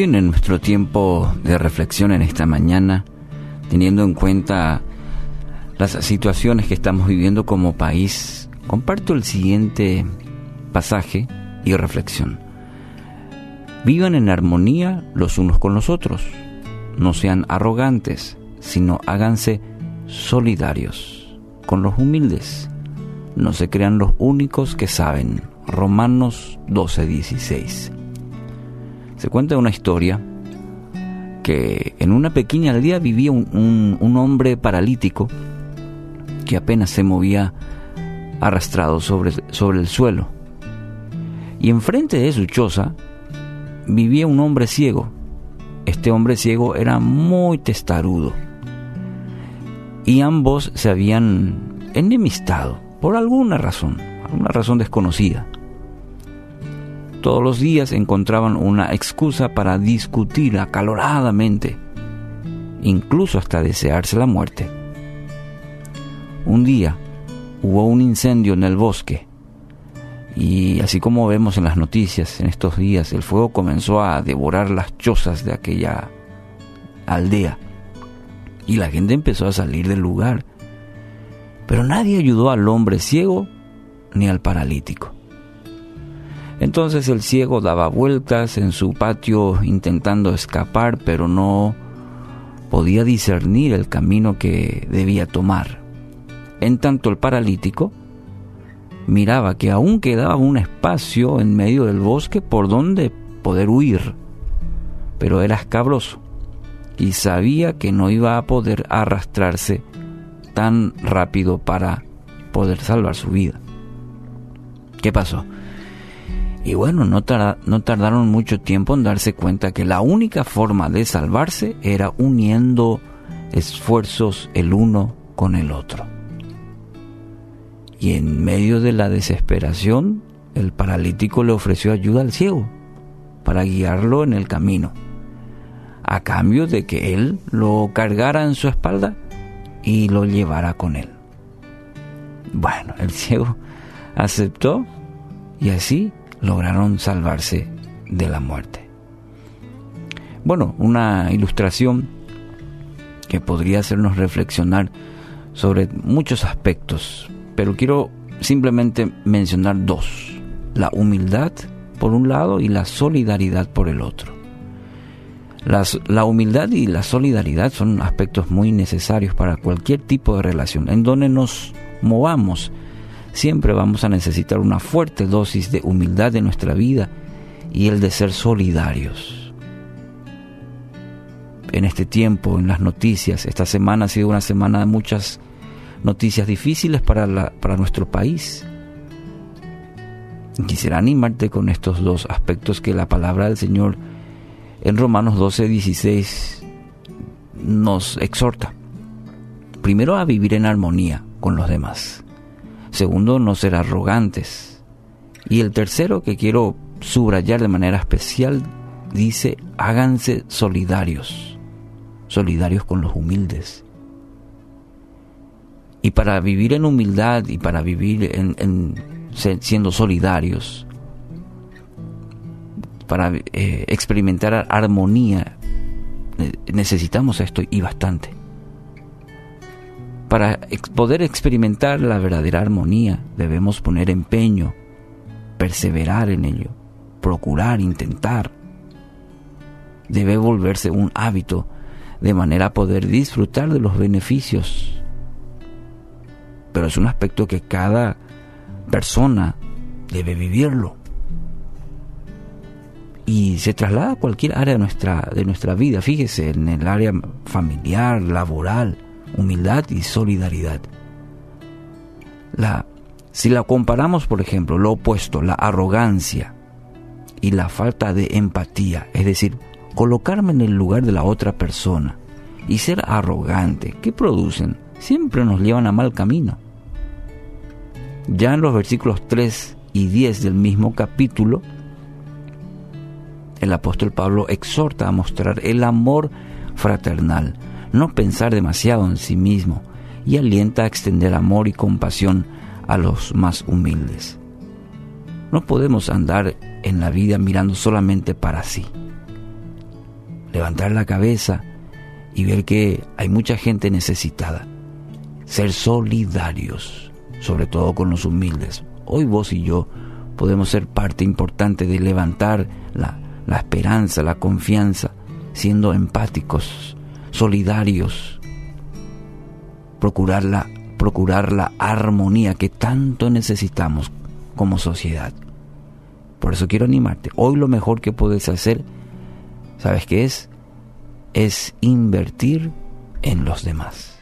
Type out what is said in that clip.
En nuestro tiempo de reflexión en esta mañana, teniendo en cuenta las situaciones que estamos viviendo como país, comparto el siguiente pasaje y reflexión. Vivan en armonía los unos con los otros. No sean arrogantes, sino háganse solidarios con los humildes. No se crean los únicos que saben. Romanos 12:16. Se cuenta una historia que en una pequeña aldea vivía un, hombre paralítico que apenas se movía arrastrado sobre, sobre el suelo. Y enfrente de su choza vivía un hombre ciego. Este hombre ciego era muy testarudo. Y ambos se habían enemistado por alguna razón, alguna razón desconocida. Todos los días encontraban una excusa para discutir acaloradamente, incluso hasta desearse la muerte. Un día hubo un incendio en el bosque y así como vemos en las noticias en estos días, el fuego comenzó a devorar las chozas de aquella aldea y la gente empezó a salir del lugar. Pero nadie ayudó al hombre ciego ni al paralítico. Entonces el ciego daba vueltas en su patio intentando escapar, pero no podía discernir el camino que debía tomar. En tanto el paralítico miraba que aún quedaba un espacio en medio del bosque por donde poder huir, pero era escabroso y sabía que no iba a poder arrastrarse tan rápido para poder salvar su vida. ¿Qué pasó? Y bueno, no, tardaron mucho tiempo en darse cuenta que la única forma de salvarse era uniendo esfuerzos el uno con el otro. Y en medio de la desesperación, el paralítico le ofreció ayuda al ciego para guiarlo en el camino, a cambio de que él lo cargara en su espalda y lo llevara con él. Bueno, el ciego aceptó y así lograron salvarse de la muerte. Bueno, una ilustración que podría hacernos reflexionar sobre muchos aspectos, pero quiero simplemente mencionar dos. La humildad por un lado y la solidaridad por el otro. la humildad y la solidaridad son aspectos muy necesarios para cualquier tipo de relación, en donde nos movamos siempre vamos a necesitar una fuerte dosis de humildad en nuestra vida y el de ser solidarios. En este tiempo, en las noticias, esta semana ha sido una semana de muchas noticias difíciles para, para nuestro país. Quisiera animarte con estos dos aspectos que la palabra del Señor en Romanos 12, 16 nos exhorta. Primero a vivir en armonía con los demás. Segundo, no ser arrogantes. Y el tercero que quiero subrayar de manera especial dice, háganse solidarios, solidarios con los humildes. Y para vivir en humildad y para vivir en, siendo solidarios, para eh, experimentar armonía, eh, necesitamos esto y bastante. Para poder experimentar la verdadera armonía debemos poner empeño, perseverar en ello, procurar, intentar. Debe volverse un hábito de manera a poder disfrutar de los beneficios. Pero es un aspecto que cada persona debe vivirlo. Y se traslada a cualquier área de nuestra, de nuestra vida. Fíjese, en el área familiar, laboral, humildad y solidaridad. La, si la comparamos, por ejemplo, lo opuesto, la arrogancia y la falta de empatía, es decir, colocarme en el lugar de la otra persona y ser arrogante, ¿qué producen? Siempre nos llevan a mal camino. Ya en los versículos 3 y 10 del mismo capítulo, el apóstol Pablo exhorta a mostrar el amor fraternal, no pensar demasiado en sí mismo y alienta a extender amor y compasión a los más humildes. No podemos andar en la vida mirando solamente para sí. levantar la cabeza y ver que hay mucha gente necesitada. Ser solidarios, sobre todo con los humildes. Hoy vos y yo podemos ser parte importante de levantar la, la esperanza, la confianza, siendo empáticos, solidarios, procurar la, procurar la armonía que tanto necesitamos como sociedad. Por eso quiero animarte. Hoy lo mejor que puedes hacer, ¿sabes qué es? Es invertir en los demás.